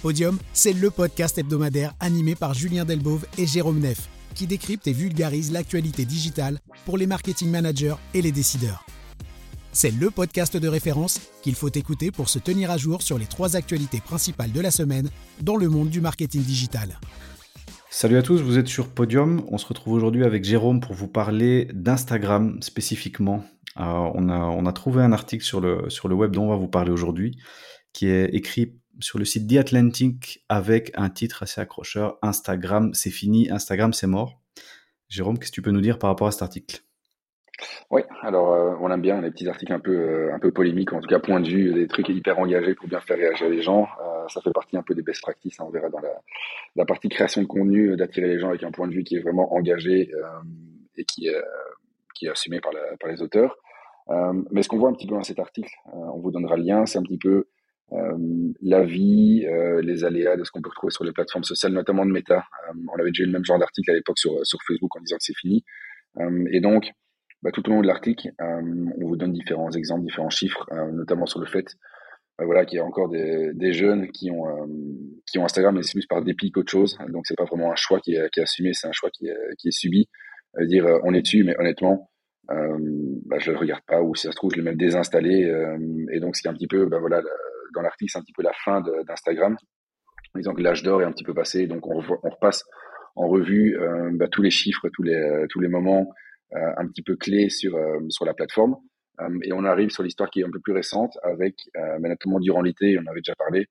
Podium, c'est le podcast hebdomadaire animé par Julien Delbove et Jérôme Neff, qui décrypte et vulgarise l'actualité digitale pour les marketing managers et les décideurs. C'est le podcast de référence qu'il faut écouter pour se tenir à jour sur les trois actualités principales de la semaine dans le monde du marketing digital. Salut à tous, vous êtes sur Podium. On se retrouve aujourd'hui avec Jérôme pour vous parler d'Instagram spécifiquement. Euh, on, a, trouvé un article sur le, sur le web dont on va vous parler aujourd'hui, qui est écrit sur le site The Atlantic avec un titre assez accrocheur Instagram, c'est fini, Instagram, c'est mort. Jérôme, qu'est-ce que tu peux nous dire par rapport à cet article? Oui, alors euh, on aime bien les petits articles un peu, euh, un peu polémiques, en tout cas point de vue, des trucs hyper engagés pour bien faire réagir les gens. Euh, ça fait partie un peu des best practices, hein, on verra dans la, partie création de contenu, d'attirer les gens avec un point de vue qui est vraiment engagé et qui est, assumé par, par les auteurs. mais ce qu'on voit un petit peu dans cet article, on vous donnera le lien, c'est un petit peu la vie, euh, les aléas de ce qu'on peut retrouver sur les plateformes sociales, notamment de Meta. Euh, on avait déjà eu le même genre d'article à l'époque sur, sur Facebook en disant que c'est fini. et donc, bah, tout au long de l'article, on vous donne différents exemples, différents chiffres, notamment sur le fait bah, voilà, qu'il y a encore des, jeunes qui ont, qui ont Instagram, mais c'est plus par dépit qu'autre chose. Donc, c'est pas vraiment un choix qui est, assumé, c'est un choix qui est, subi. dire, on est dessus, mais honnêtement, euh, bah, je le regarde pas, ou si ça se trouve, je l'ai même désinstallé. et donc, c'est un petit peu, bah, voilà, dans l'article, c'est un petit peu la fin d'Instagram. Disons que l'âge d'or est un petit peu passé, donc on, repasse en revue euh, bah, tous les chiffres, tous les, euh, moments euh, un petit peu clés sur, sur la plateforme. et on arrive sur l'histoire qui est un peu plus récente, avec, euh, notamment durant l'été, on avait déjà parlé,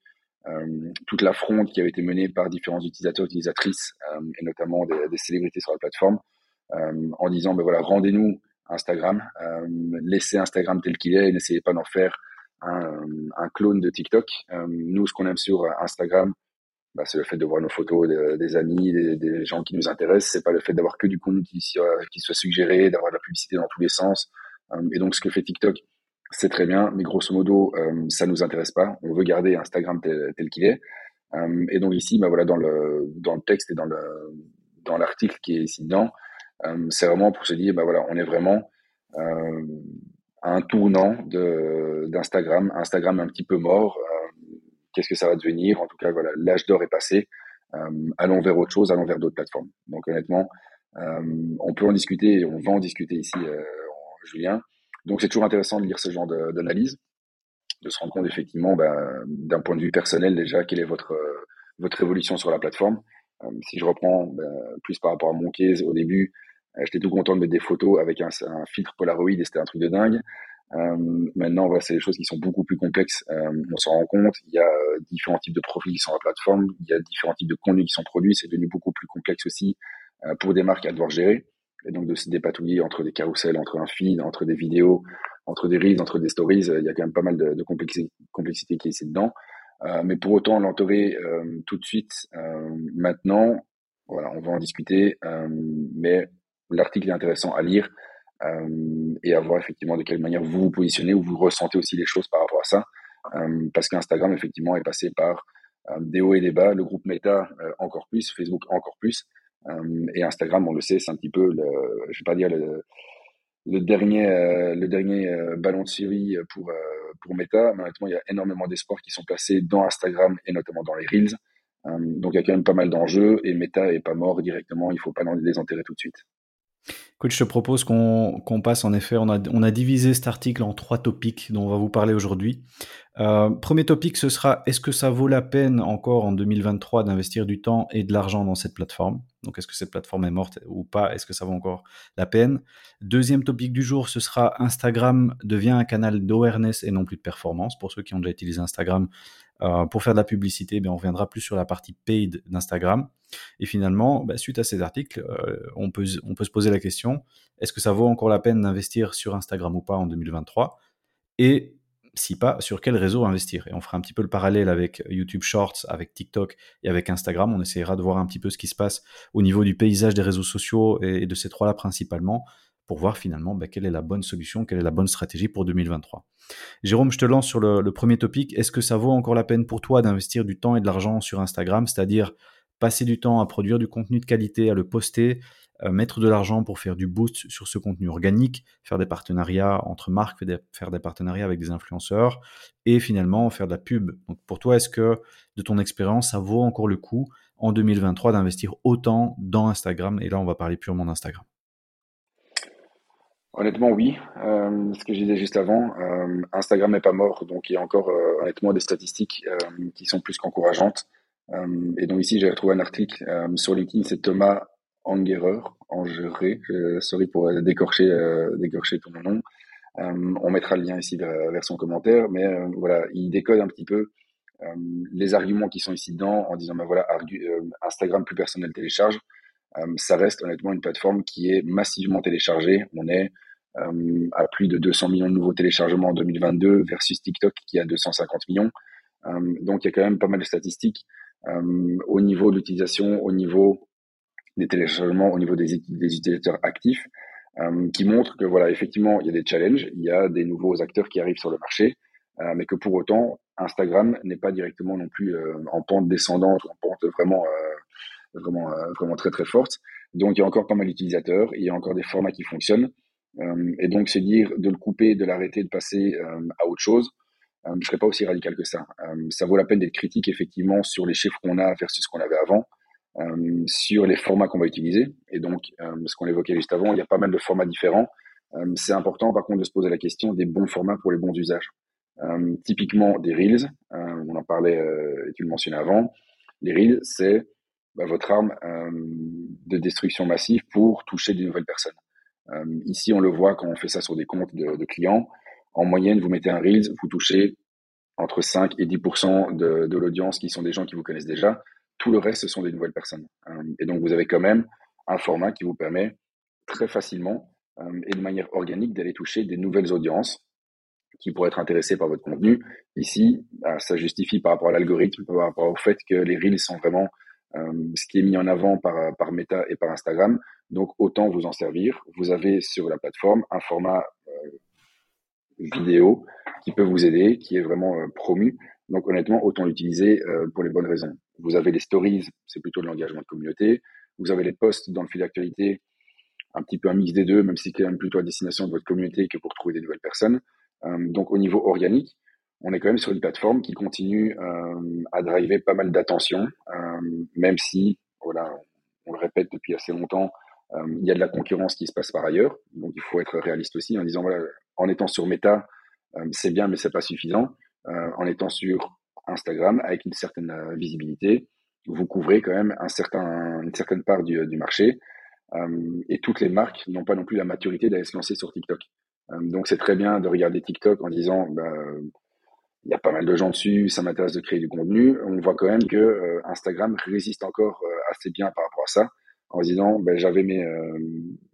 toute la fronde qui avait été menée par différents utilisateurs, utilisatrices, et notamment des, célébrités sur la plateforme, en disant, ben voilà, rendez-nous Instagram, laissez Instagram tel qu'il est n'essayez pas d'en faire un, un, clone de TikTok. Euh, nous, ce qu'on aime sur Instagram, bah, c'est le fait de voir nos photos des amis, des, gens qui nous intéressent. C'est pas le fait d'avoir que du contenu qui, qui soit suggéré, d'avoir de la publicité dans tous les sens. Euh, et donc, ce que fait TikTok, c'est très bien, mais grosso modo, euh, ça nous intéresse pas. On veut garder Instagram tel, tel qu'il est. Euh, et donc ici, bah voilà, dans le dans le texte et dans le dans l'article qui est ici dedans, c'est vraiment pour se dire, bah voilà, on est vraiment un tournant d'Instagram, Instagram un petit peu mort. Euh, qu'est-ce que ça va devenir? En tout cas, voilà, l'âge d'or est passé. Euh, allons vers autre chose, allons vers d'autres plateformes. Donc honnêtement, euh, on peut en discuter, on va en discuter ici, Julien. Donc c'est toujours intéressant de lire ce genre d'analyse, de, se rendre compte effectivement, ben, d'un point de vue personnel déjà, quelle est votre votre évolution sur la plateforme. si je reprends ben, plus par rapport à mon case au début, j'étais tout content de mettre des photos avec un, un filtre Polaroid et c'était un truc de dingue. Euh, maintenant, voilà, c'est des choses qui sont beaucoup plus complexes. Euh, on s'en rend compte. Il y a euh, différents types de profils qui sont sur la plateforme. Il y a différents types de contenus qui sont produits. C'est devenu beaucoup plus complexe aussi euh, pour des marques à devoir gérer. Et donc de se dépatouiller entre des carousels, entre un feed, entre des vidéos, entre des reels, entre des stories. il y a quand même pas mal de, de complexité, complexité, qui est ici dedans. mais pour autant, l'entourer tout de suite, maintenant, voilà, on va en discuter. mais l'article est intéressant à lire euh, et à voir effectivement de quelle manière vous vous positionnez ou vous ressentez aussi les choses par rapport à ça. Euh, parce qu'Instagram, effectivement, est passé par euh, des hauts et des bas, le groupe Meta encore plus, Facebook encore plus. et Instagram, on le sait, c'est un petit peu, le, je vais pas dire le, dernier, le dernier ballon de série pour, pour Meta. Mais honnêtement, il y a énormément d'espoirs qui sont placés dans Instagram et notamment dans les Reels. donc il y a quand même pas mal d'enjeux et Meta est pas mort directement, il faut pas les désenterrer tout de suite. Écoute, je te propose qu'on passe en effet, on a, on a, divisé cet article en trois topics dont on va vous parler aujourd'hui. Euh, premier topic, ce sera est-ce que ça vaut la peine encore en 2023 d'investir du temps et de l'argent dans cette plateforme? Donc est-ce que cette plateforme est morte ou pas? Est-ce que ça vaut encore la peine? Deuxième topic du jour, ce sera Instagram devient un canal d'awareness et non plus de performance. Pour ceux qui ont déjà utilisé Instagram, euh, pour faire de la publicité, bien, on reviendra plus sur la partie paid d'Instagram. Et finalement, bah, suite à ces articles, euh, on, peut, on peut se poser la question, est-ce que ça vaut encore la peine d'investir sur Instagram ou pas en 2023 Et si pas, sur quel réseau investir? Et on fera un petit peu le parallèle avec YouTube Shorts, avec TikTok et avec Instagram. On essaiera de voir un petit peu ce qui se passe au niveau du paysage des réseaux sociaux et de ces trois-là principalement pour voir finalement bah, quelle est la bonne solution, quelle est la bonne stratégie pour 2023. Jérôme, je te lance sur le, premier topic. Est-ce que ça vaut encore la peine pour toi d'investir du temps et de l'argent sur Instagram, c'est-à-dire passer du temps à produire du contenu de qualité, à le poster, mettre de l'argent pour faire du boost sur ce contenu organique, faire des partenariats entre marques, faire des partenariats avec des influenceurs et finalement faire de la pub. Donc pour toi, est-ce que de ton expérience, ça vaut encore le coup en 2023 d'investir autant dans Instagram? Et là, on va parler purement d'Instagram. Honnêtement, oui. Euh, ce que je disais juste avant, euh, Instagram n'est pas mort, donc il y a encore euh, honnêtement des statistiques qui sont plus qu'encourageantes. et donc ici, j'ai retrouvé un article sur LinkedIn, c'est Thomas Angerer, Angerer, sorry pour décorcher, décorcher ton nom. on mettra le lien ici vers, son commentaire, mais voilà, il décode un petit peu les arguments qui sont ici dedans en disant, ben voilà, Instagram, plus personne ne le télécharge. ça reste honnêtement une plateforme qui est massivement téléchargée. On est à plus de 200 millions de nouveaux téléchargements en 2022 versus TikTok qui a 250 millions. Euh, donc il y a quand même pas mal de statistiques euh, au niveau de l'utilisation, au niveau des téléchargements, au niveau des, des utilisateurs actifs, qui montrent que voilà effectivement il y a des challenges, il y a des nouveaux acteurs qui arrivent sur le marché, mais que pour autant Instagram n'est pas directement non plus en pente descendante ou en pente vraiment vraiment vraiment très très forte. Donc il y a encore pas mal d'utilisateurs, il y a encore des formats qui fonctionnent. Euh, et donc, c'est dire de le couper, de l'arrêter, de passer euh, à autre chose. Euh, je ne serais pas aussi radical que ça. ça vaut la peine d'être critique, effectivement, sur les chiffres qu'on a versus ce qu'on avait avant. Sur les formats qu'on va utiliser. Et donc, ce qu'on évoquait juste avant, il y a pas mal de formats différents. C'est important, par contre, de se poser la question des bons formats pour les bons usages. typiquement, des Reels, on en parlait et tu le mentionnais avant. Les Reels, c'est bah, votre arme de destruction massive pour toucher de nouvelles personnes. Euh, ici, on le voit quand on fait ça sur des comptes de, clients. En moyenne, vous mettez un Reels, vous touchez entre 5 et 10 de, de l'audience qui sont des gens qui vous connaissent déjà. Tout le reste, ce sont des nouvelles personnes. Euh, et donc, vous avez quand même un format qui vous permet très facilement euh, et de manière organique d'aller toucher des nouvelles audiences qui pourraient être intéressées par votre contenu. Ici, bah, ça justifie par rapport à l'algorithme, par rapport au fait que les Reels sont vraiment ce qui est mis en avant par, par Meta et par Instagram. Donc autant vous en servir. Vous avez sur la plateforme un format euh, vidéo qui peut vous aider, qui est vraiment euh, promu. Donc honnêtement, autant l'utiliser euh, pour les bonnes raisons. Vous avez les stories, c'est plutôt de l'engagement de communauté. Vous avez les posts dans le fil d'actualité, un petit peu un mix des deux, même si c'est quand même plutôt à destination de votre communauté que pour trouver des nouvelles personnes. donc au niveau organique, on est quand même sur une plateforme qui continue à driver pas mal d'attention, même si, voilà, on le répète depuis assez longtemps, il y a de la concurrence qui se passe par ailleurs, donc il faut être réaliste aussi en disant voilà, en étant sur Meta, euh, c'est bien mais c'est pas suffisant. Euh, en étant sur Instagram avec une certaine visibilité, vous couvrez quand même une certaine part du, du marché. et toutes les marques n'ont pas non plus la maturité d'aller se lancer sur TikTok. donc c'est très bien de regarder TikTok en disant bah, il y a pas mal de gens dessus, ça m'intéresse de créer du contenu. On voit quand même que Instagram résiste encore assez bien par rapport à ça en disant ben, j'avais mes euh,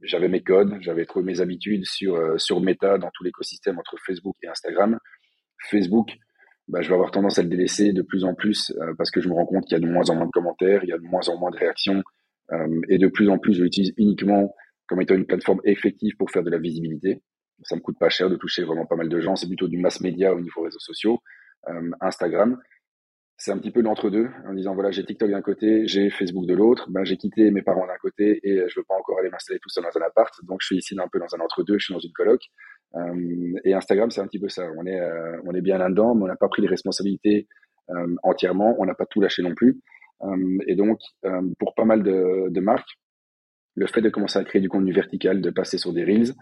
j'avais mes codes, j'avais trouvé mes habitudes sur euh, sur Meta dans tout l'écosystème entre Facebook et Instagram. Facebook, ben, je vais avoir tendance à le délaisser de plus en plus euh, parce que je me rends compte qu'il y a de moins en moins de commentaires, il y a de moins en moins de réactions et de plus en plus je l'utilise uniquement comme étant une plateforme effective pour faire de la visibilité. Ça me coûte pas cher de toucher vraiment pas mal de gens, c'est plutôt du mass média au niveau réseaux sociaux. Instagram, c'est un petit peu l'entre-deux, en disant voilà, j'ai TikTok d'un côté, j'ai Facebook de l'autre, ben, j'ai quitté mes parents d'un côté et je veux pas encore aller m'installer tout seul dans un appart, donc je suis ici un peu dans un entre-deux, je suis dans une coloc. Euh, et Instagram, c'est un petit peu ça. On est, euh, on est bien là-dedans, mais on n'a pas pris les responsabilités euh, entièrement, on n'a pas tout lâché non plus. Euh, et donc, euh, pour pas mal de, de, marques, le fait de commencer à créer du contenu vertical, de passer sur des reels,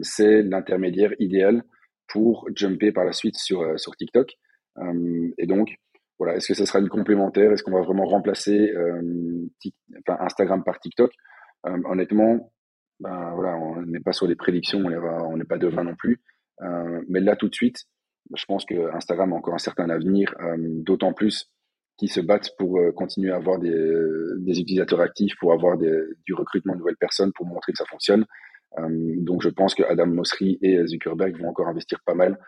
c'est l'intermédiaire idéal pour jumper par la suite sur, sur TikTok. et donc, voilà, est-ce que ça sera une complémentaire? Est-ce qu'on va vraiment remplacer euh, Instagram par TikTok? Euh, Honnêtement, ben, voilà, on n'est pas sur des prédictions, on n'est pas devin non plus. Euh, mais là, tout de suite, je pense que Instagram a encore un certain avenir, d'autant plus qu'ils se battent pour continuer à avoir des, utilisateurs actifs, pour avoir du recrutement de nouvelles personnes, pour montrer que ça fonctionne. donc, je pense que Adam Mosseri et Zuckerberg vont encore investir pas mal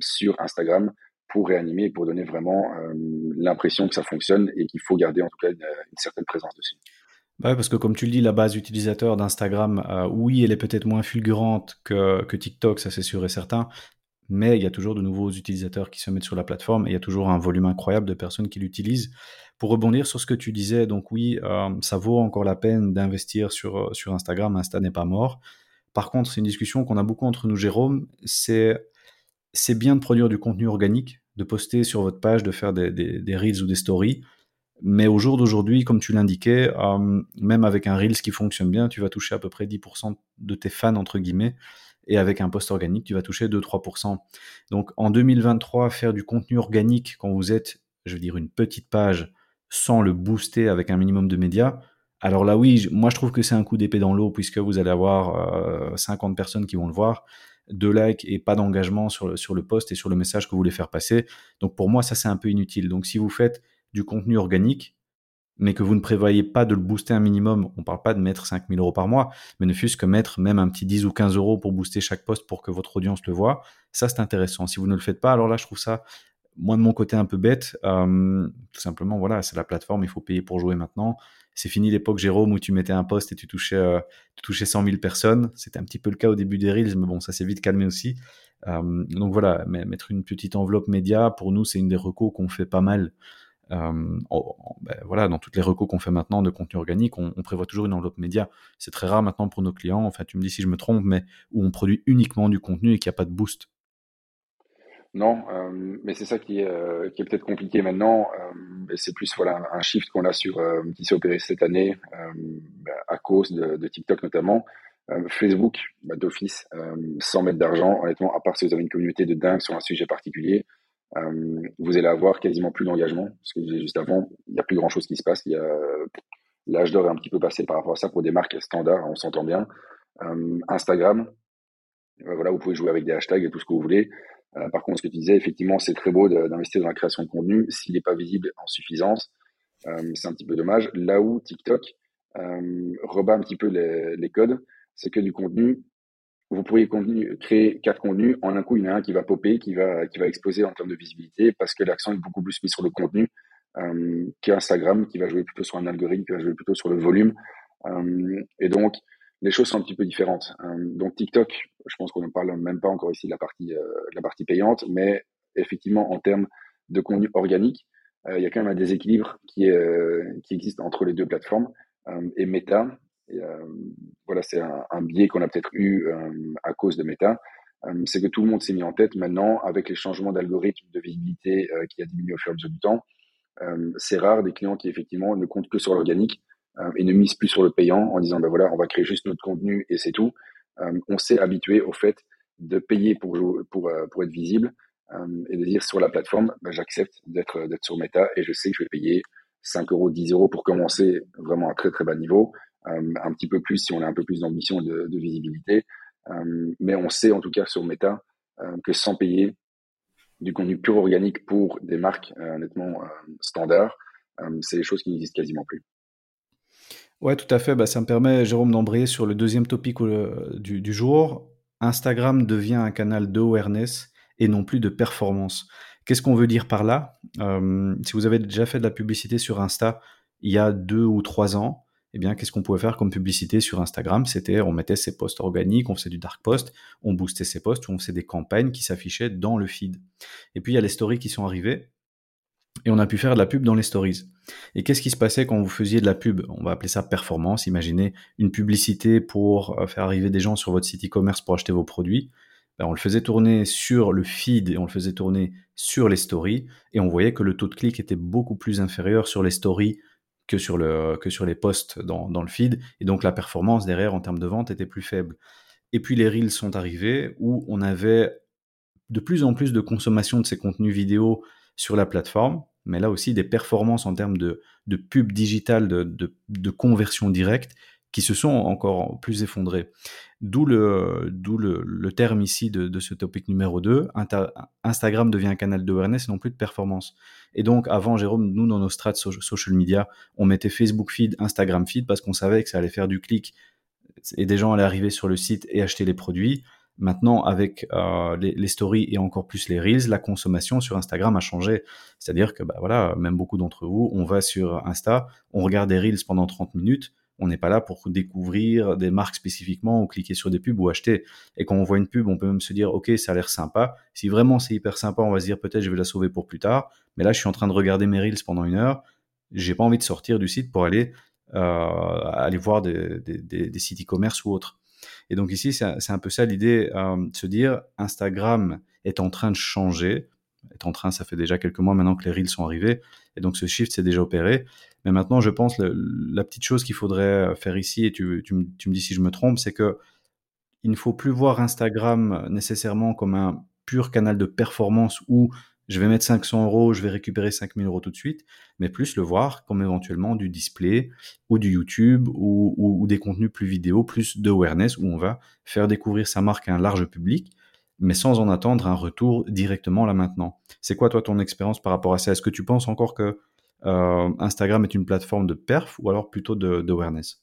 sur Instagram pour réanimer et pour donner vraiment euh, l'impression que ça fonctionne et qu'il faut garder en tout cas une, certaine présence dessus. Bah parce que comme tu le dis, la base utilisateur d'Instagram, euh, oui, elle est peut-être moins fulgurante que, que TikTok, ça c'est sûr et certain, mais il y a toujours de nouveaux utilisateurs qui se mettent sur la plateforme et il y a toujours un volume incroyable de personnes qui l'utilisent. Pour rebondir sur ce que tu disais, donc oui, euh, ça vaut encore la peine d'investir sur, sur Instagram, Insta n'est pas mort. Par contre, c'est une discussion qu'on a beaucoup entre nous, Jérôme, c'est c'est bien de produire du contenu organique, de poster sur votre page, de faire des, reels ou des stories. Mais au jour d'aujourd'hui, comme tu l'indiquais, euh, même avec un reels qui fonctionne bien, tu vas toucher à peu près 10% de tes fans, entre guillemets. Et avec un post organique, tu vas toucher 2-3%. Donc en 2023, faire du contenu organique quand vous êtes, je veux dire, une petite page sans le booster avec un minimum de médias, alors là oui, moi je trouve que c'est un coup d'épée dans l'eau puisque vous allez avoir 50 euh, personnes qui vont le voir deux likes et pas d'engagement sur le, post et sur le message que vous voulez faire passer. Donc pour moi, ça c'est un peu inutile. Donc si vous faites du contenu organique, mais que vous ne prévoyez pas de le booster un minimum, on ne parle pas de mettre 5000 euros par mois, mais ne fût-ce que mettre même un petit 10 ou 15 euros pour booster chaque post pour que votre audience le voit, ça c'est intéressant. Si vous ne le faites pas, alors là je trouve ça, moi de mon côté un peu bête, euh, tout simplement voilà, c'est la plateforme, il faut payer pour jouer maintenant. C'est fini l'époque, Jérôme, où tu mettais un post et tu touchais, euh, tu touchais 100 000 personnes. C'était un petit peu le cas au début des Reels, mais bon, ça s'est vite calmé aussi. Euh, donc voilà, mettre une petite enveloppe média, pour nous, c'est une des recos qu'on fait pas mal. Euh, ben voilà, dans toutes les recos qu'on fait maintenant de contenu organique, on, prévoit toujours une enveloppe média. C'est très rare maintenant pour nos clients, enfin tu me dis si je me trompe, mais où on produit uniquement du contenu et qu'il n'y a pas de boost. Non, euh, mais c'est ça qui est, euh, peut-être compliqué maintenant. Euh, c'est plus voilà un shift qu'on a sur qui s'est opéré cette année à cause de, TikTok notamment. Facebook, bah, d'office, sans mettre d'argent, honnêtement, à part si vous avez une communauté de dingue sur un sujet particulier, vous allez avoir quasiment plus d'engagement. Ce que je disais juste avant, il n'y a plus grand-chose qui se passe. L'âge d'or est un petit peu passé par rapport à ça pour des marques standards, on s'entend bien. Instagram, voilà, vous pouvez jouer avec des hashtags et tout ce que vous voulez. Euh, par contre, ce que tu disais, effectivement, c'est très beau d'investir dans la création de contenu. S'il n'est pas visible en suffisance, euh, c'est un petit peu dommage. Là où TikTok euh, rebat un petit peu les, codes, c'est que du contenu, vous pourriez créer quatre contenus. En un coup, il y en a un qui va popper, qui va, qui va exploser en termes de visibilité parce que l'accent est beaucoup plus mis sur le contenu qu'Instagram, qui va jouer plutôt sur un algorithme, qui va jouer plutôt sur le volume. et donc, les choses sont un petit peu différentes. Euh, donc TikTok, je pense qu'on ne parle même pas encore ici de la partie, euh, la partie payante, mais effectivement en termes de contenu organique, euh, il y a quand même un déséquilibre qui, existe entre les deux plateformes et Meta. voilà, c'est un, biais qu'on a peut-être eu à cause de Meta. c'est que tout le monde s'est mis en tête maintenant avec les changements d'algorithme de visibilité qui a diminué au fur et à mesure du temps. c'est rare des clients qui effectivement ne comptent que sur l'organique et ne mise plus sur le payant en disant ben voilà on va créer juste notre contenu et c'est tout. Euh, on s'est habitué au fait de payer pour pour euh, pour être visible et de dire sur la plateforme ben, j'accepte d'être d'être sur Meta et je sais que je vais payer 5 euros, 10 euros pour commencer vraiment à très très bas niveau, un petit peu plus si on a un peu plus d'ambition de, de, visibilité. mais on sait en tout cas sur Meta que sans payer du contenu pur organique pour des marques nettement standards, c'est des choses qui n'existent quasiment plus. Ouais, tout à fait. Bah, ça me permet, Jérôme, d'embrayer sur le deuxième topic euh, du, jour. Instagram devient un canal de awareness et non plus de performance. Qu'est-ce qu'on veut dire par là? Euh, Si vous avez déjà fait de la publicité sur Insta il y a deux ou trois ans, eh bien, qu'est-ce qu'on pouvait faire comme publicité sur Instagram? C'était, on mettait ses posts organiques, on faisait du dark post, on boostait ses posts, on faisait des campagnes qui s'affichaient dans le feed. Et puis, il y a les stories qui sont arrivées et on a pu faire de la pub dans les stories. Et qu'est-ce qui se passait quand vous faisiez de la pub? On va appeler ça performance. Imaginez une publicité pour euh, faire arriver des gens sur votre site e-commerce pour acheter vos produits. Ben, on le faisait tourner sur le feed et on le faisait tourner sur les stories et on voyait que le taux de clic était beaucoup plus inférieur sur les stories que sur, le, que sur les posts dans, dans le feed et donc la performance derrière en termes de vente était plus faible. Et puis les reels sont arrivés où on avait de plus en plus de consommation de ces contenus vidéo sur la plateforme, mais là aussi des performances en termes de, de pub digitale, de, de, conversion directe, qui se sont encore plus effondrées. D'où le, le, le, terme ici de, de ce topic numéro 2, Instagram devient un canal d'awareness et non plus de performance. Et donc avant, Jérôme, nous dans nos strats social media, on mettait Facebook feed, Instagram feed, parce qu'on savait que ça allait faire du clic et des gens allaient arriver sur le site et acheter les produits. Maintenant, avec euh, les, stories et encore plus les reels, la consommation sur Instagram a changé. C'est-à-dire que, bah, voilà, même beaucoup d'entre vous, on va sur Insta, on regarde des reels pendant 30 minutes, On n'est pas là pour découvrir des marques spécifiquement ou cliquer sur des pubs ou acheter. Et quand on voit une pub, on peut même se dire, OK, ça a l'air sympa. Si vraiment c'est hyper sympa, on va se dire, peut-être je vais la sauver pour plus tard. Mais là, je suis en train de regarder mes reels pendant une heure. J'ai pas envie de sortir du site pour aller, euh, aller voir des, des, sites e-commerce ou autres. Et donc ici, c'est un peu ça l'idée, euh, de se dire, Instagram est en train de changer est en train, ça fait déjà quelques mois maintenant que les reels sont arrivés, et donc ce shift s'est déjà opéré. Mais maintenant, je pense la petite chose qu'il faudrait faire ici, et tu, me dis si je me trompe, c'est que il ne faut plus voir Instagram nécessairement comme un pur canal de performance où je vais mettre 500 euros, je vais récupérer 5000 euros tout de suite, mais plus le voir comme éventuellement du display ou du YouTube ou, des contenus plus vidéo, plus d'awareness où on va faire découvrir sa marque à un large public mais sans en attendre un retour directement là maintenant. C'est quoi toi ton expérience par rapport à ça? Est-ce que tu penses encore que euh, Instagram est une plateforme de perf ou alors plutôt d'awareness?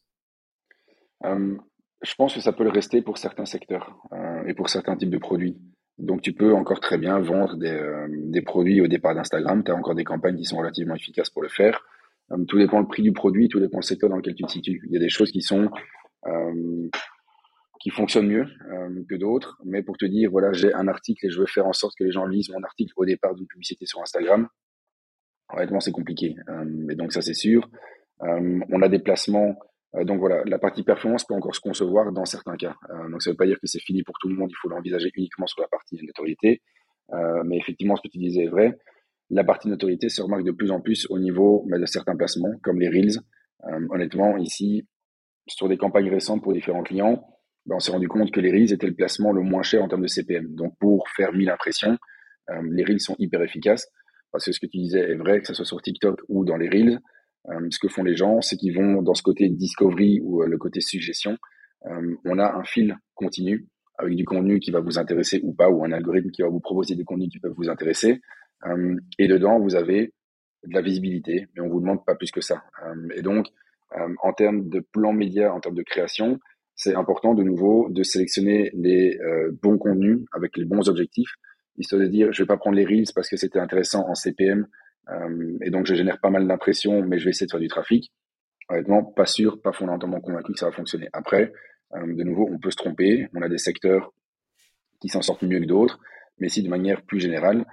Euh, Je pense que ça peut le rester pour certains secteurs euh, et pour certains types de produits. Donc tu peux encore très bien vendre des, des produits au départ d'Instagram, tu as encore des campagnes qui sont relativement efficaces pour le faire. tout dépend le prix du produit, tout dépend le secteur dans lequel tu te situes. Il y a des choses qui sont qui fonctionnent mieux euh, que d'autres. Mais pour te dire, voilà, j'ai un article et je veux faire en sorte que les gens lisent mon article au départ d'une publicité sur Instagram. Honnêtement, c'est compliqué. Euh, et donc ça, c'est sûr. Euh, on a des placements. Donc voilà, la partie performance peut encore se concevoir dans certains cas. donc ça ne veut pas dire que c'est fini pour tout le monde. Il faut l'envisager uniquement sur la partie notoriété. mais effectivement, ce que tu disais est vrai. La partie notoriété se remarque de plus en plus au niveau de certains placements, comme les Reels. honnêtement, ici, sur des campagnes récentes pour différents clients, ben, on s'est rendu compte que les Reels étaient le placement le moins cher en termes de CPM. Donc pour faire 1000 impressions, euh, les Reels sont hyper efficaces. Parce que ce que tu disais est vrai, que ce soit sur TikTok ou dans les Reels. Euh, ce que font les gens, c'est qu'ils vont dans ce côté discovery ou euh, le côté suggestion. on a un fil continu avec du contenu qui va vous intéresser ou pas, ou un algorithme qui va vous proposer des contenus qui peuvent vous intéresser. et dedans, vous avez de la visibilité, mais on vous demande pas plus que ça. et donc, en termes de plan média, en termes de création, c'est important de nouveau de sélectionner les euh, bons contenus avec les bons objectifs, histoire de dire je vais pas prendre les reels parce que c'était intéressant en CPM euh, et donc je génère pas mal d'impressions, mais je vais essayer de faire du trafic. Honnêtement, pas sûr, pas fondamentalement convaincu que ça va fonctionner. Après, euh, de nouveau, on peut se tromper. On a des secteurs qui s'en sortent mieux que d'autres, mais si de manière plus générale,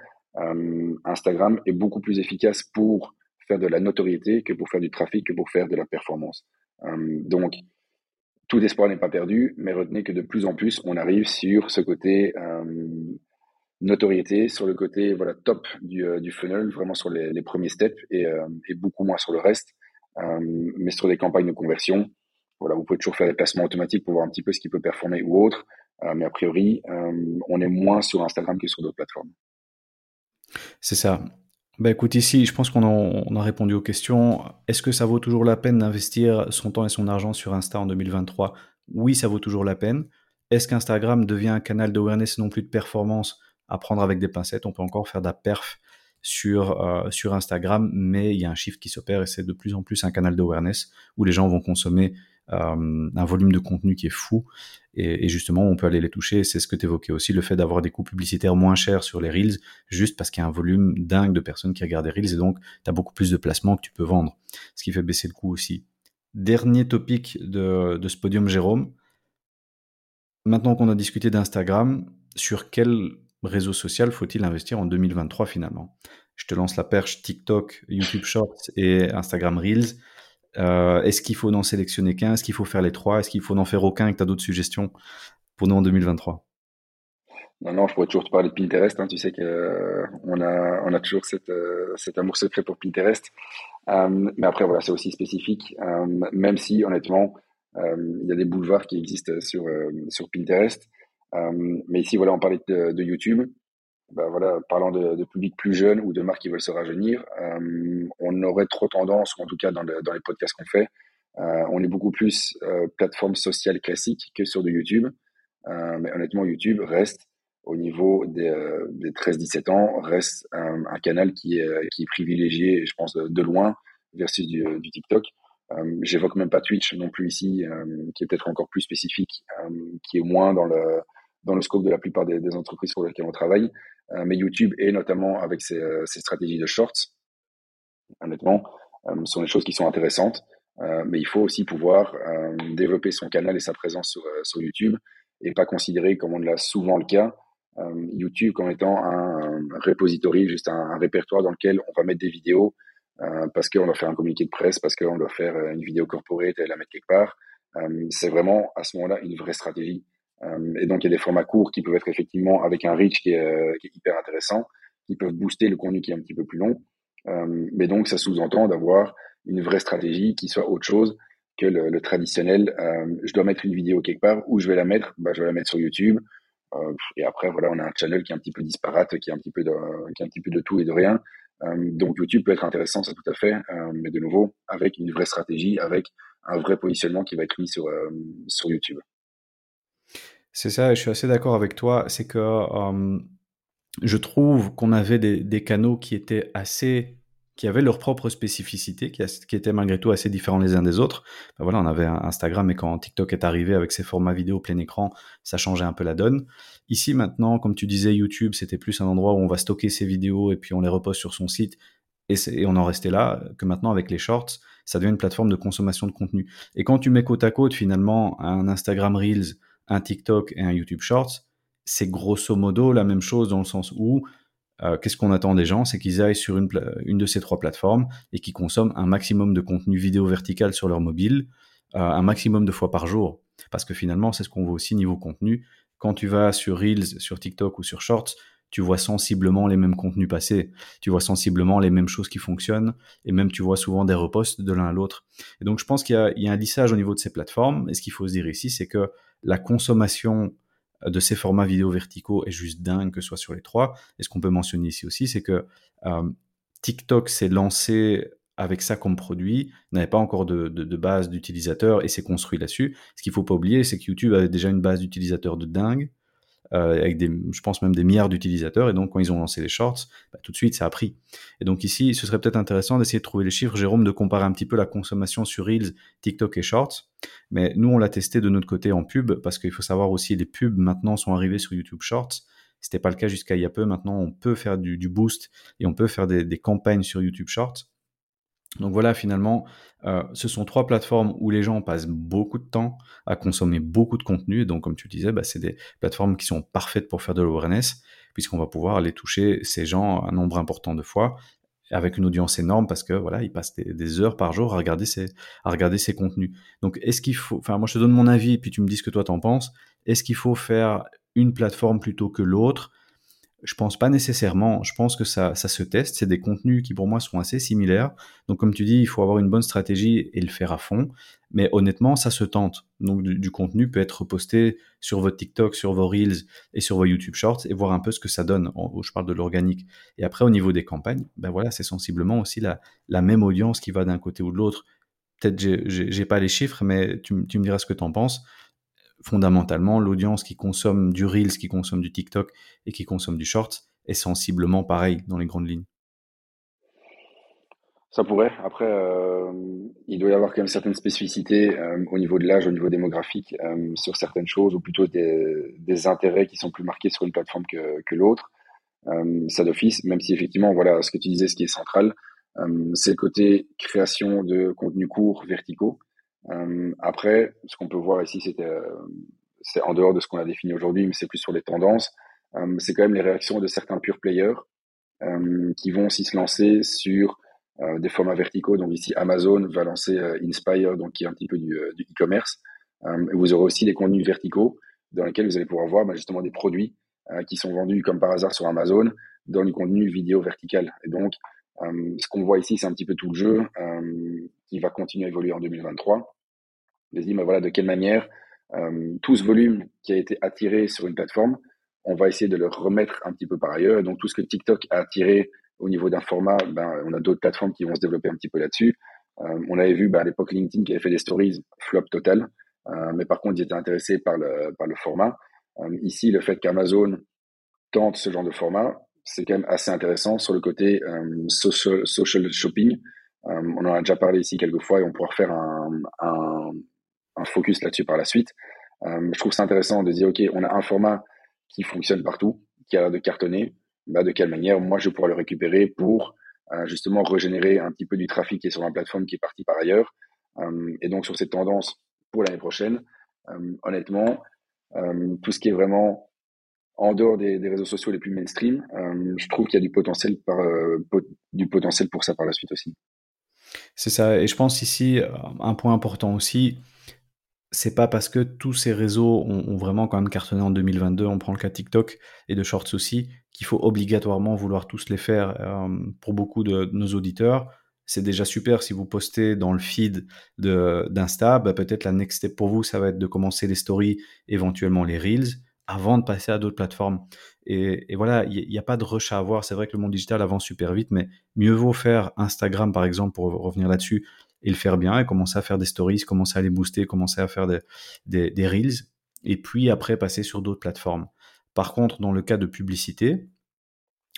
Instagram est beaucoup plus efficace pour faire de la notoriété que pour faire du trafic, que pour faire de la performance. donc, tout espoir n'est pas perdu, mais retenez que de plus en plus, on arrive sur ce côté euh, notoriété, sur le côté voilà top du, euh, du funnel, vraiment sur les, premiers steps et, euh, et, beaucoup moins sur le reste. mais sur des campagnes de conversion, voilà, vous pouvez toujours faire des placements automatiques pour voir un petit peu ce qui peut performer ou autre. mais a priori, on est moins sur Instagram que sur d'autres plateformes. C'est ça. Bah écoute, ici, je pense qu'on a, répondu aux questions. Est-ce que ça vaut toujours la peine d'investir son temps et son argent sur Insta en 2023 Oui, ça vaut toujours la peine. Est-ce qu'Instagram devient un canal d'awareness non plus de performance à prendre avec des pincettes On peut encore faire de la perf sur, euh, sur Instagram, mais il y a un shift qui s'opère et c'est de plus en plus un canal d'awareness où les gens vont consommer euh, un volume de contenu qui est fou. Et, justement, on peut aller les toucher. C'est ce que tu évoquais aussi, le fait d'avoir des coûts publicitaires moins chers sur les Reels, juste parce qu'il y a un volume dingue de personnes qui regardent les Reels et donc tu as beaucoup plus de placements que tu peux vendre, ce qui fait baisser le coût aussi. Dernier topic de, de ce podium, Jérôme. Maintenant qu'on a discuté d'Instagram, sur quel réseau social faut-il investir en 2023 finalement? Je te lance la perche TikTok, YouTube Shorts et Instagram Reels. Euh, est-ce qu'il faut en sélectionner qu'un? Est-ce qu'il faut faire les trois? Est-ce qu'il faut n'en faire aucun et que tu as d'autres suggestions pour nous en 2023 non, non, je pourrais toujours te parler de Pinterest. Hein. Tu sais qu'on euh, a, on a toujours cette, euh, cet amour secret pour Pinterest. mais après, voilà, c'est aussi spécifique. même si, honnêtement, il y a des boulevards qui existent sur, sur Pinterest. Mais ici, voilà, on parlait de, YouTube bah voilà, parlant de, public plus jeune ou de marques qui veulent se rajeunir, euh, on aurait trop tendance, ou en tout cas dans, les podcasts qu'on fait, euh, on est beaucoup plus euh, plateforme sociale classique que sur de YouTube. Euh, mais honnêtement, YouTube reste au niveau des, euh, des 13-17 ans, reste un, canal qui est, qui est privilégié, je pense, de, loin versus du TikTok. J'évoque même pas Twitch non plus ici, qui est peut-être encore plus spécifique, qui est moins dans le dans le scope de la plupart des, entreprises pour lesquelles on travaille. Euh, mais YouTube et notamment avec ses, euh, ses, stratégies de shorts, honnêtement, euh, sont des choses qui sont intéressantes. mais il faut aussi pouvoir développer son canal et sa présence sur, YouTube et pas considérer, comme on l'a souvent le cas, YouTube comme étant un, repository, juste un, répertoire dans lequel on va mettre des vidéos parce qu'on doit faire un communiqué de presse, parce qu'on doit faire une vidéo corporate et la mettre quelque part. c'est vraiment à ce moment-là une vraie stratégie. Et donc il y a des formats courts qui peuvent être effectivement avec un reach qui est, qui est hyper intéressant, qui peuvent booster le contenu qui est un petit peu plus long. Euh, mais donc, ça sous-entend d'avoir une vraie stratégie qui soit autre chose que le, traditionnel. Euh, je dois mettre une vidéo quelque part, où je vais la mettre? Bah, Je vais la mettre sur YouTube. Euh, et après, voilà, on a un channel qui est un petit peu disparate, qui est un petit peu de, qui est un petit peu de tout et de rien. donc, YouTube peut être intéressant, ça tout à fait. mais de nouveau, avec une vraie stratégie, avec un vrai positionnement qui va être mis sur, sur YouTube. C'est ça, je suis assez d'accord avec toi. C'est que je trouve qu'on avait des, canaux qui étaient assez qui avaient leur propre spécificité, qui, étaient malgré tout assez différents les uns des autres. Ben voilà, on avait Instagram et quand TikTok est arrivé avec ses formats vidéo plein écran, ça changeait un peu la donne. Ici maintenant, comme tu disais, YouTube, c'était plus un endroit où on va stocker ses vidéos et puis on les repose sur son site et, et, on en restait là. Que maintenant avec les shorts, ça devient une plateforme de consommation de contenu. Et quand tu mets côte à côte finalement un Instagram Reels, un TikTok et un YouTube Shorts, c'est grosso modo la même chose dans le sens où euh, qu'est-ce qu'on attend des gens? C'est qu'ils aillent sur une, de ces trois plateformes et qu'ils consomment un maximum de contenu vidéo vertical sur leur mobile, euh, un maximum de fois par jour. Parce que finalement, c'est ce qu'on voit aussi niveau contenu. Quand tu vas sur Reels, sur TikTok ou sur Shorts, tu vois sensiblement les mêmes contenus passer, tu vois sensiblement les mêmes choses qui fonctionnent, et même tu vois souvent des reposts de l'un à l'autre. Et donc je pense qu'il y, y, a un lissage au niveau de ces plateformes, et ce qu'il faut se dire ici, c'est que la consommation de ces formats vidéo verticaux est juste dingue, que ce soit sur les trois. Et ce qu'on peut mentionner ici aussi, c'est que euh, TikTok s'est lancé avec ça comme produit, n'avait pas encore de, base d'utilisateurs et s'est construit là-dessus. Ce qu'il faut pas oublier, c'est que YouTube avait déjà une base d'utilisateurs de dingue, euh, avec des, je pense même des milliards d'utilisateurs. Et donc, quand ils ont lancé les shorts, bah, tout de suite, ça a pris. Et donc ici, ce serait peut-être intéressant d'essayer de trouver les chiffres, Jérôme, de comparer un petit peu la consommation sur Reels, TikTok et Shorts. Mais nous, on l'a testé de notre côté en pub, parce qu'il faut savoir aussi, les pubs maintenant sont arrivés sur YouTube Shorts. C'était pas le cas jusqu'à il y a peu. Maintenant, on peut faire du, boost et on peut faire des, des campagnes sur YouTube Shorts. Donc voilà, finalement, euh, ce sont trois plateformes où les gens passent beaucoup de temps à consommer beaucoup de contenu. Donc, comme tu le disais, bah, c'est des plateformes qui sont parfaites pour faire de l'awareness, puisqu'on va pouvoir aller toucher ces gens un nombre important de fois avec une audience énorme parce que voilà, ils passent des, heures par jour à regarder ces, contenus. Donc, est-ce qu'il faut, enfin, moi, je te donne mon avis puis tu me dis ce que toi t'en penses. Est-ce qu'il faut faire une plateforme plutôt que l'autre? Je pense pas nécessairement. Je pense que ça, se teste. C'est des contenus qui pour moi sont assez similaires. Donc comme tu dis, il faut avoir une bonne stratégie et le faire à fond. Mais honnêtement, ça se tente. Donc du, contenu peut être posté sur votre TikTok, sur vos Reels et sur vos YouTube Shorts et voir un peu ce que ça donne. Je parle de l'organique. Et après au niveau des campagnes, ben voilà, c'est sensiblement aussi la, la même audience qui va d'un côté ou de l'autre. Peut-être j'ai pas les chiffres, mais tu, tu me diras ce que tu en penses fondamentalement, l'audience qui consomme du Reels, qui consomme du TikTok et qui consomme du Short est sensiblement pareil dans les grandes lignes. Ça pourrait. Après, euh, il doit y avoir quand même certaines spécificités euh, au niveau de l'âge, au niveau démographique, euh, sur certaines choses, ou plutôt des, intérêts qui sont plus marqués sur une plateforme que, l'autre. ça d'office, même si effectivement, voilà, ce que tu disais, ce qui est central, c'est le côté création de contenus courts, verticaux. Euh, après, ce qu'on peut voir ici, c'était euh, c'est en dehors de ce qu'on a défini aujourd'hui, mais c'est plus sur les tendances. Euh, c'est quand même les réactions de certains pure players qui vont aussi se lancer sur des formats verticaux. Donc ici, Amazon va lancer Inspire, donc qui est un petit peu du e-commerce. vous aurez aussi des contenus verticaux dans lesquels vous allez pouvoir voir bah, justement des produits qui sont vendus comme par hasard sur Amazon dans du contenu vidéo vertical. Et donc, ce qu'on voit ici, c'est un petit peu tout le jeu qui va continuer à évoluer en 2023. Je dit, mais voilà, de quelle manière euh, tout ce volume qui a été attiré sur une plateforme, on va essayer de le remettre un petit peu par ailleurs. donc tout ce que TikTok a attiré au niveau d'un format, ben, on a d'autres plateformes qui vont se développer un petit peu là-dessus. Euh, on avait vu ben, à l'époque LinkedIn qui avait fait des stories flop total, euh, mais par contre ils étaient intéressés par le, par le format. Euh, ici, le fait qu'Amazon tente ce genre de format, c'est quand même assez intéressant sur le côté euh, social, social shopping. Euh, on en a déjà parlé ici quelques fois et on pourra faire un, un, focus là-dessus par la suite. Euh, je trouve ça intéressant de dire, OK, on a un format qui fonctionne partout, qui a l'air de cartonner. Bah, de quelle manière? Moi je pourrais le récupérer pour justement régénérer un petit peu du trafic qui est sur la plateforme qui est parti par ailleurs. et donc sur cette tendance pour l'année prochaine, honnêtement, tout ce qui est vraiment en dehors des, réseaux sociaux les plus mainstream, je trouve qu'il y a du potentiel, par, du potentiel pour ça par la suite aussi. C'est ça, et je pense ici, un point important aussi, c'est pas parce que tous ces réseaux ont, vraiment quand même cartonné en 2022, on prend le cas TikTok et de Shorts aussi, qu'il faut obligatoirement vouloir tous les faire euh, pour beaucoup de, nos auditeurs. C'est déjà super si vous postez dans le feed d'Insta, bah, peut-être la next step pour vous, ça va être de commencer les stories, éventuellement les reels, avant de passer à d'autres plateformes. Et, voilà, il n'y a pas de rush à avoir. C'est vrai que le monde digital avance super vite, mais mieux vaut faire Instagram, par exemple, pour revenir là-dessus, et le faire bien, et commencer à faire des stories, commencer à les booster, commencer à faire des, des, reels, et puis après passer sur d'autres plateformes. Par contre, dans le cas de publicité,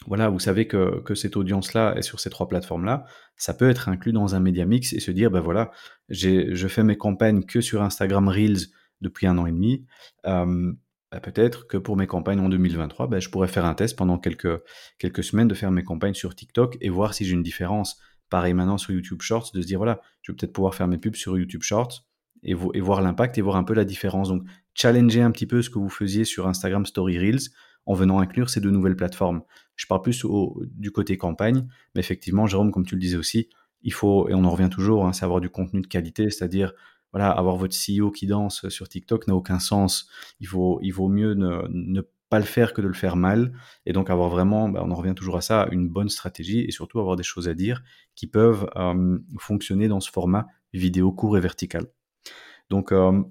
voilà, vous savez que, que cette audience-là est sur ces trois plateformes-là, ça peut être inclus dans un média mix et se dire, ben voilà, je fais mes campagnes que sur Instagram Reels depuis un an et demi. Ben peut-être que pour mes campagnes en 2023, ben je pourrais faire un test pendant quelques, semaines de faire mes campagnes sur TikTok et voir si j'ai une différence. Pareil maintenant sur YouTube Shorts, de se dire voilà, je vais peut-être pouvoir faire mes pubs sur YouTube Shorts et, voir l'impact et voir un peu la différence. Donc, challenger un petit peu ce que vous faisiez sur Instagram Story Reels en venant inclure ces deux nouvelles plateformes. Je parle plus du côté campagne, mais effectivement, Jérôme, comme tu le disais aussi, il faut, et on en revient toujours, hein, c'est du contenu de qualité, c'est-à-dire voilà, avoir votre CEO qui danse sur TikTok n'a aucun sens. Il vaut, mieux ne, pas le faire que de le faire mal. Et donc avoir vraiment, bah, on en revient toujours à ça, une bonne stratégie et surtout avoir des choses à dire qui peuvent euh, fonctionner dans ce format vidéo court et vertical. Donc euh,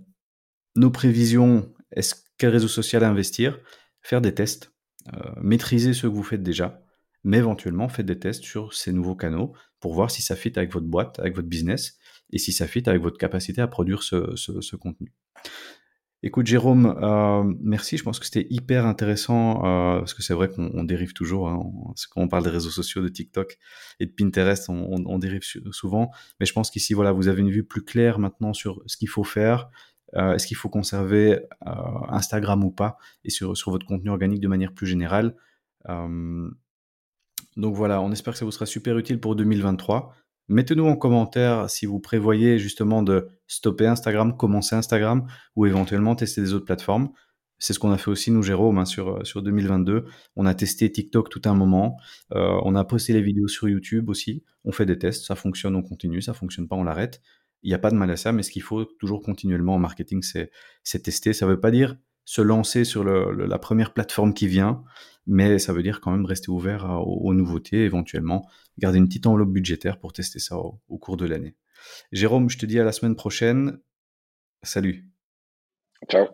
nos prévisions, est-ce quel réseau social investir? Faire des tests, euh, maîtriser ce que vous faites déjà, mais éventuellement faites des tests sur ces nouveaux canaux pour voir si ça fit avec votre boîte, avec votre business et si ça fit avec votre capacité à produire ce, contenu. Écoute Jérôme, euh, merci. Je pense que c'était hyper intéressant euh, parce que c'est vrai qu'on dérive toujours. Hein, quand on parle des réseaux sociaux, de TikTok et de Pinterest, on, dérive souvent. Mais je pense qu'ici, voilà, vous avez une vue plus claire maintenant sur ce qu'il faut faire. Euh, est-ce qu'il faut conserver Instagram ou pas Et sur, sur votre contenu organique de manière plus générale? donc voilà, on espère que ça vous sera super utile pour 2023. Mettez-nous en commentaire si vous prévoyez justement de stopper Instagram, commencer Instagram ou éventuellement tester des autres plateformes. C'est ce qu'on a fait aussi nous, Jérôme, hein, sur, sur 2022. On a testé TikTok tout un moment. Euh, on a posté les vidéos sur YouTube aussi. On fait des tests. Ça fonctionne, on continue. Ça fonctionne pas, on l'arrête. Il n'y a pas de mal à ça, mais ce qu'il faut toujours continuellement en marketing, c'est tester. Ça ne veut pas dire se lancer sur la première plateforme qui vient, mais ça veut dire quand même rester ouvert aux, nouveautés, éventuellement garder une petite enveloppe budgétaire pour tester ça au, au cours de l'année. Jérôme, je te dis à la semaine prochaine. Salut. Ciao.